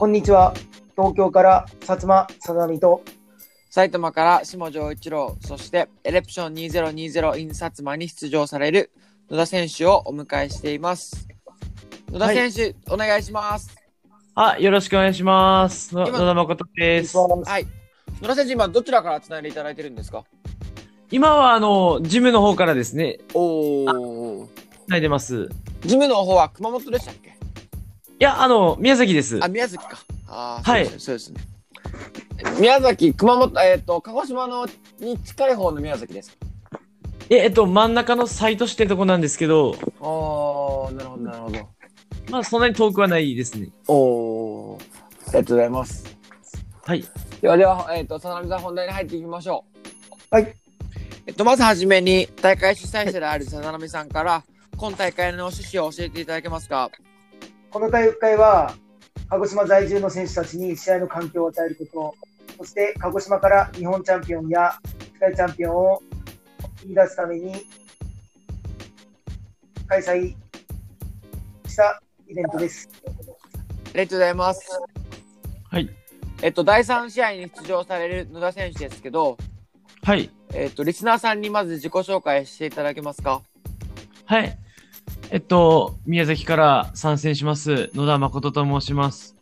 こんにちは。東京から薩摩さざみと埼玉から下條一郎、そしてエレプション2020 in 薩摩に出場される野田選手をお迎えしています。野田選手、お願いします。あ、よろしくお願いします。の野今田誠です。はい。野田選手、今どちらからつないでいただいてるんですか？今は、あの、ジムの方からですね、おお。繋いでます。ジムの方は熊本でしたっけ？いや、あの、宮崎です。あ、宮崎か。あーはいそうですね。そうですね宮崎、熊本、えっ、と、鹿児島のに近い方の宮崎ですか？え、えっと、真ん中のサイト市ってとこなんですけど、ああ、なるほど、なるほど。まあ、そんなに遠くはないですね。おお。ありがとうございます。はい。ではでは、えっ、と、佐々木さん本題に入っていきましょう。はい。えっと、まずはじめに、大会主催者である佐々木さんから、今大会の趣旨を教えていただけますか？この大会は鹿児島在住の選手たちに試合の環境を与えること、そして鹿児島から日本チャンピオンや世界チャンピオンを生み出すために開催したイベントです。ありがとうございます。はい。えっと、第3試合に出場される野田選手ですけど、はい。えっと、リスナーさんにまず自己紹介していただけますか？はい。えっと、宮崎から参戦します、野田誠と申します。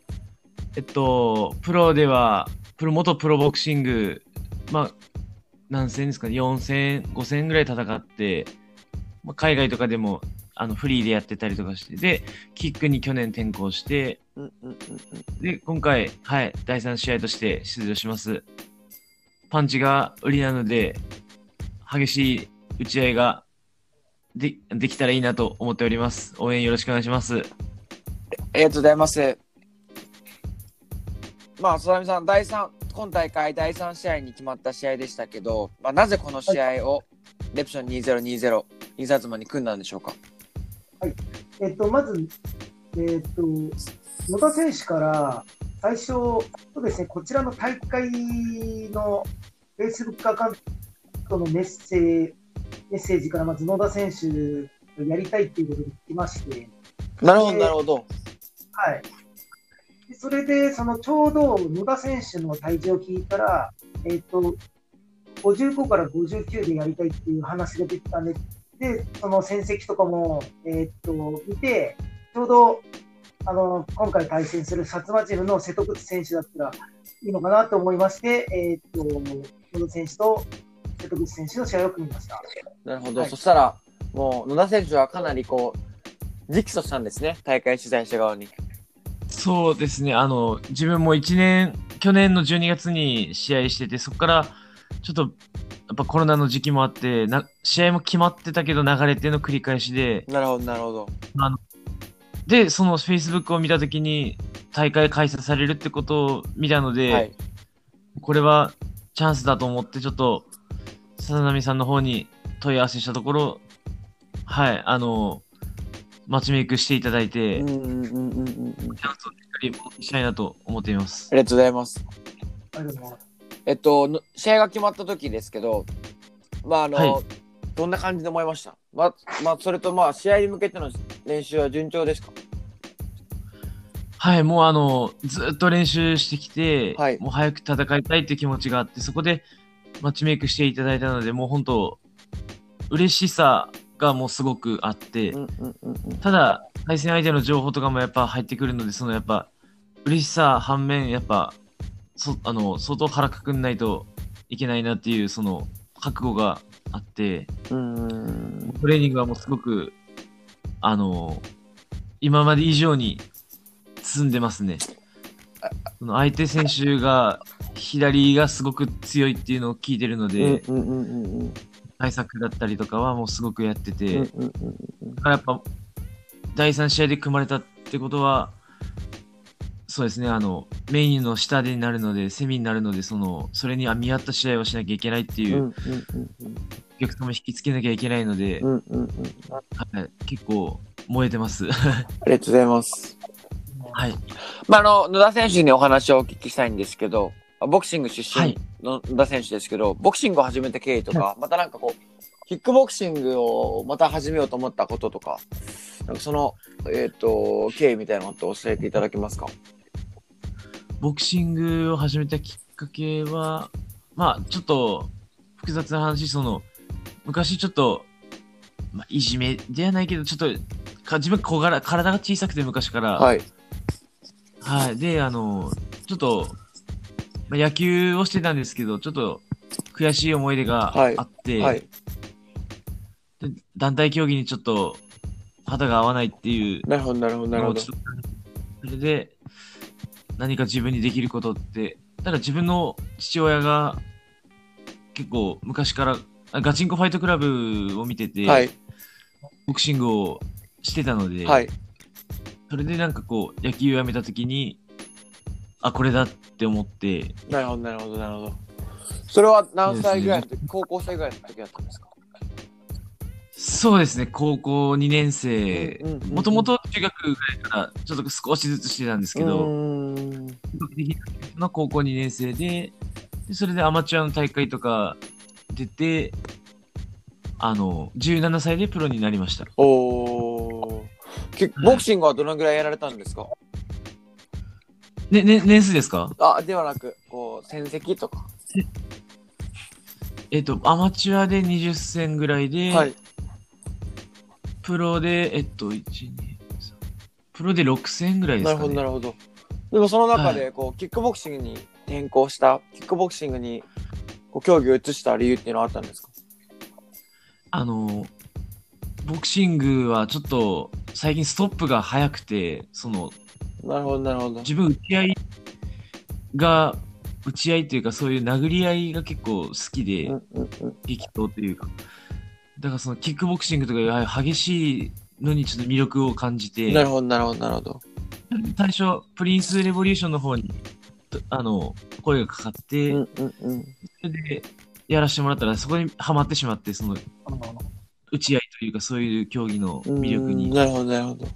えっと、プロでは、プロ、元プロボクシング、まあ、何戦ですかね、4戦、5戦ぐらい戦って、まあ、海外とかでも、あの、フリーでやってたりとかして、で、キックに去年転向して。で、今回、はい、第3試合として出場します。パンチが売りなので、激しい打ち合いがでできたらいいなと思っております。応援よろしくお願いします。ありがとうございます。まあ、佐々木さん、第3、今大会第3試合に決まった試合でしたけど、まあ、なぜこの試合をレプション2020、インサツマに組んだんでしょうか？えっと、まず、えっと、野田選手から最初、そうですね、こちらの大会の Facebook アカウントのメッセージメッセージからまず野田選手やりたいっていうことで来まして、なるほど、えーなるほど。はい。でそれで、そのちょうど野田選手の体重を聞いたら、えっ、と、55から59でやりたいっていう話が出てたんで、で、その戦績とかも、えっ、と、見て、ちょうど、あの、今回対戦する薩摩チームの瀬戸口選手だったらいいのかなと思いまして、えっ、と、野田選手と瀬戸口選手の試合を組みました。なるほど。はいそしたら、もう野田選手はかなりこう、直訴したんですね、大会主催者側に。そうですね、あの、自分も1年、去年の12月に試合してて、そこから、ちょっと、やっぱコロナの時期もあって、な試合も決まってたけど流れての繰り返しで、なるほど、なるほど。で、その Facebook を見たときに、大会開催されるってことを見たので、はい。これはチャンスだと思って、ちょっと、さざなみさんの方に問い合わせしたところ、はい、あの、マッチメイクしていただいて、うんうんうんうんうしっかりしたいなと思っていますあ。りがとうございます。ありがとうございます。えっと、の試合が決まった時ですけど、まああの、はいどんな感じで思いました？まあ、まあ、それとまあ、試合に向けての練習は順調ですか？はい、もうあの、ずっと練習してきて、はいもう早く戦いたいっていう気持ちがあって、そこでマッチメイクしていただいたので、もう本当、嬉しさがもうすごくあって。ただ、対戦相手の情報とかもやっぱ入ってくるので、そのやっぱ、嬉しさ反面、やっぱ、そあの相当腹くくんないといけないなっていう、その覚悟があって、うんうんトレーニングはもうすごく、あの、今まで以上に積んでますね。その相手選手が、左がすごく強いっていうのを聞いてるので、うんうんうんうんうん対策だったりとかはもうすごくやってて、うんうんうんだからやっぱ、第3試合で組まれたってことは、そうですね、あの、メインの下でになるので、セミになるので、その、それに見合った試合をしなきゃいけないっていう、うんうんお客様も引きつけなきゃいけないので、うんうんうんうんはい、結構燃えてます。ありがとうございます。はい。まあ、あの、野田選手にお話をお聞きしたいんですけど、ボクシング出身はい。の野田選手ですけど、ボクシングを始めた経緯とか、またなんかこう、キックボクシングをまた始めようと思ったこととか、なんかその、えっ、と、経緯みたいなのって教えていただけますか？ボクシングを始めたきっかけは、まあ、ちょっと複雑な話、その、昔ちょっと、まあ、いじめではないけど、ちょっと、か自分小柄、体が小さくて昔から、はい。はい。で、あの、ちょっと、まあ、野球をしてたんですけど、ちょっと悔しい思い出がはいあって、はい。で団体競技にちょっと肌が合わないっていうなるほど、なるほど、なるほどそれで、何か自分にできることって、ただ自分の父親が結構昔からあガチンコファイトクラブを見てて、はい。ボクシングをしてたので、はい。それでなんかこう野球をやめた時に、あ、これだって思って、なるほど、なるほど、なるほど。それは何歳ぐらいの時、高校生ぐらいの時だったんですか？そうですね、高校2年生。もともと中学ぐらいからちょっと少しずつしてたんですけうど、の高校2年生でで、それでアマチュアの大会とか出て、あの、17歳でプロになりました。おボクシングはどのぐらいやられたんですか？ね、ね、年数ですか？あ、ではなく、こう、戦績とか。えっと、アマチュアで20戦ぐらいで、はい。プロで、えっと、1、2、3、プロで6戦ぐらいですか、なるほど、ね。なるほど。でもその中で、こう、キックボクシングに転向した、キックボクシングに、こう、競技を移した理由っていうのはあったんですか？あの、ボクシングはちょっと最近ストップが早くて、その、なるほど、なるほど。自分打ち合いが、打ち合いというかそういう殴り合いが結構好きで、うんうんうん。激闘というか。だからそのキックボクシングとかああいう激しいのにちょっと魅力を感じて、なるほど、なるほど、なるほど。最初、プリンスレボリューションの方に、とあの、声がかかって、うんうんうん。それでやらせてもらったら、そこにハマってしまって、その、打ち合いというかそういう競技の魅力に、うんなるほど、なるほど。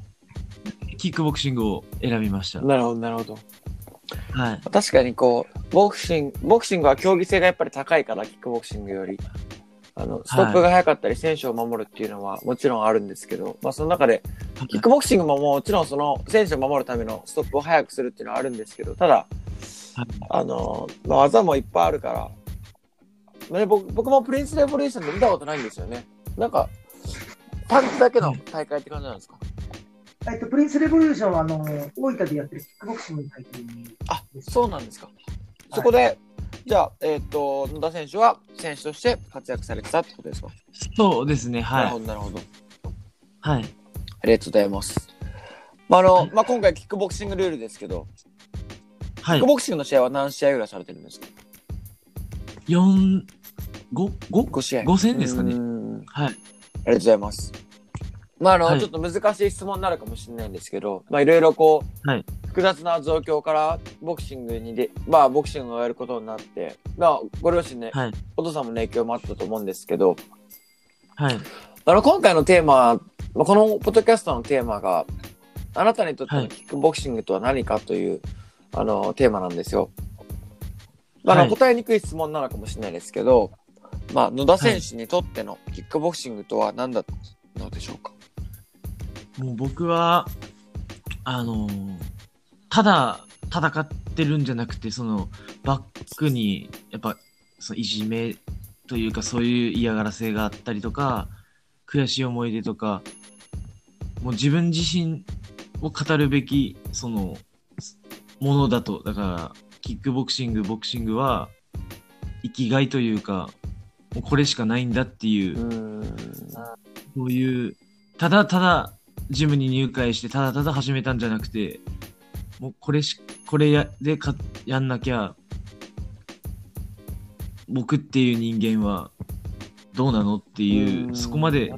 キックボクシングを選びました。なるほど、なるほど。はい。確かにこう、ボクシング、ボクシングは競技性がやっぱり高いから、キックボクシングより。あの、ストップが早かったり、選手を守るっていうのはもちろんあるんですけど、まあその中で、キックボクシングももちろんその選手を守るためのストップを早くするっていうのはあるんですけど、ただ、はいあの、まあ、技もいっぱいあるから、まあね、僕僕もプリンスレボリューションで見たことないんですよね。なんか、パンチだけの大会って感じなんですか、えっと、プリンスレボリューションはあの大分でやってるキックボクシングの大会あ。そうなんですか。そこで、じゃあ、えっ、と、野田選手は選手として活躍されてたってことですか、そうですね、はい。なるほど、なるほど。はい。ありがとうございます。まあ、あの、まあ、今回キックボクシングルールですけど、はいキック。ボクシングの試合は何試合ぐらいされてるんですか？4、5、5? 5試合。5戦ですかねはい。ありがとうございます。まあ、あの、はいちょっと難しい質問になるかもしれないんですけど、まあ、いろいろこう、はい複雑な状況からボクシングにで、まあ、ボクシングをやることになって、まあ、ご両親ね、はい。お父さんもね影響もあったと思うんですけど、はい。あの、今回のテーマ、まあこのポッドキャストのテーマが、あなたにとってはいのキックボクシングとは何かという、あの、テーマなんですよ。まああのはい答えにくい質問なのかもしれないですけど、まあ、野田選手にとってのキックボクシングとは何だったのでしょうか？もう僕は、あのーただ戦ってるんじゃなくて、そのバックに、やっぱ、そのいじめというか、そういう嫌がらせがあったりとか、悔しい思い出とか、もう自分自身を語るべき、その、ものだと。だから、キックボクシング、ボクシングは、生きがいというか、もうこれしかないんだっていう。そういう、ただただジムに入会して、ただただ始めたんじゃなくて、もうこれし、これやでかやんなきゃ、僕っていう人間はどうなのっていう、そこまで、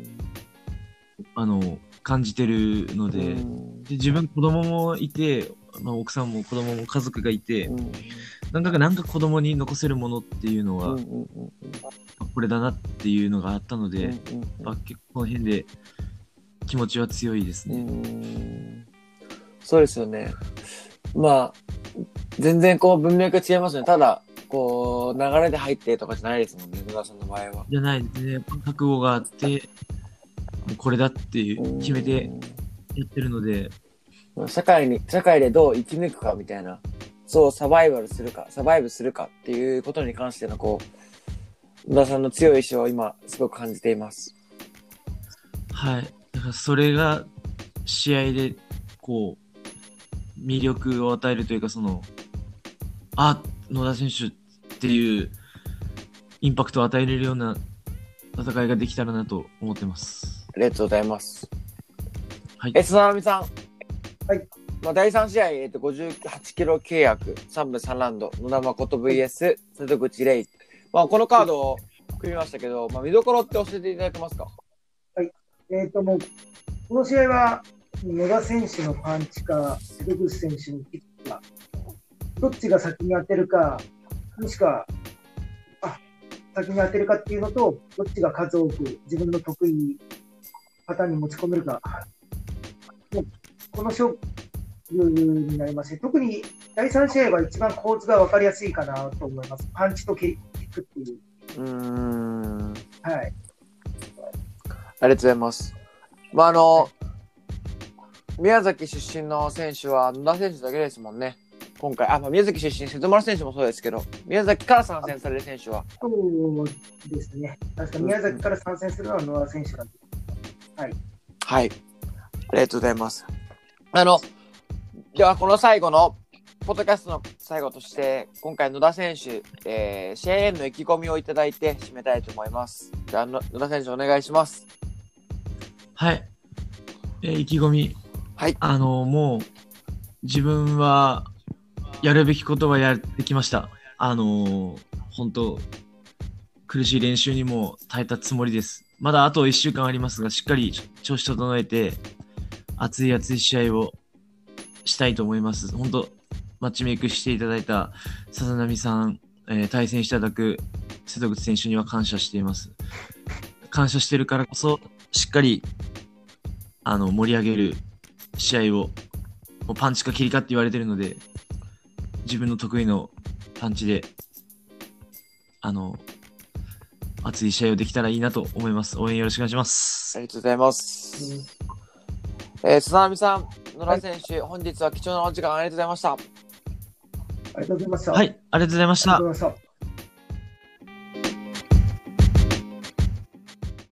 あの、感じてるので、で自分子供もいて、まあ、奥さんも子供も家族がいて、うん。なんだかなんか子供に残せるものっていうのは、これだなっていうのがあったので、うんうんまあ、結構この辺で気持ちは強いですうね。んそうですよね。まあ、全然こう文脈が違いますね。ただ、こう、流れで入ってとかじゃないですもんね、野田さんの場合は。じゃないですね。覚悟があって、もうこれだっていう決めてやってるので、うん社会に、社会でどう生き抜くかみたいなそうサバイバルするか、サバイブするかっていうことに関してのこう、野田さんの強い意志を今すごく感じています。はい。だからそれが試合で、こう、魅力を与えるというか、その、あ、野田選手っていうインパクトを与えれるような戦いができたらなと思ってます。ありがとうございます。はいえ、菅波さん。はい。まあ、第3試合、えっと、58キロ契約、3分3ラウンド、野田誠 VS、瀬戸口レイ。まあ、このカードを組みましたけど、まあ、見どころって教えていただけますか？はい。えっ、と、もう、この試合は、野田選手のパンチか、瀬戸口選手のキックか、どっちが先に当てるか、もしくは、あ、先に当てるかっていうのと、どっちが数多く自分の得意パターンに持ち込めるか、もうこの勝になりまして、特に第3試合は一番構図が分かりやすいかなと思います。パンチとキックっていう。うーん。はい。ありがとうございます。まあ、あの、宮崎出身の選手は野田選手だけですもんね。今回、あ、まあ、宮崎出身、瀬戸丸選手もそうですけど、宮崎から参戦される選手は、そうですね。確か宮崎から参戦するのは野田選手が。はい。ありがとうございます。あの、ではこの最後の、ポッドキャストの最後として、今回野田選手、えー、試合への意気込みをいただいて締めたいと思います。じゃあ、の野田選手お願いします。はい。えー意気込み。はい。あの、もう、自分は、やるべきことはやってきました。あの、本当苦しい練習にも耐えたつもりです。まだあと1週間ありますが、しっかり調子整えて、熱い熱い試合をしたいと思います。本当マッチメイクしていただいた笹波さん、えー対戦していただく瀬戸口選手には感謝しています。感謝してるからこそ、しっかり、あの、盛り上げる試合を、もうパンチか切りかって言われてるので、自分の得意のパンチで、あの、熱い試合をできたらいいなと思います。応援よろしくお願いしますあ。りがとうございます。えー、須波さん、野田選手、本日は貴重なお時間ありがとうございました。ありがとうございました。はい、ありがとうございましたありがとう。ございました。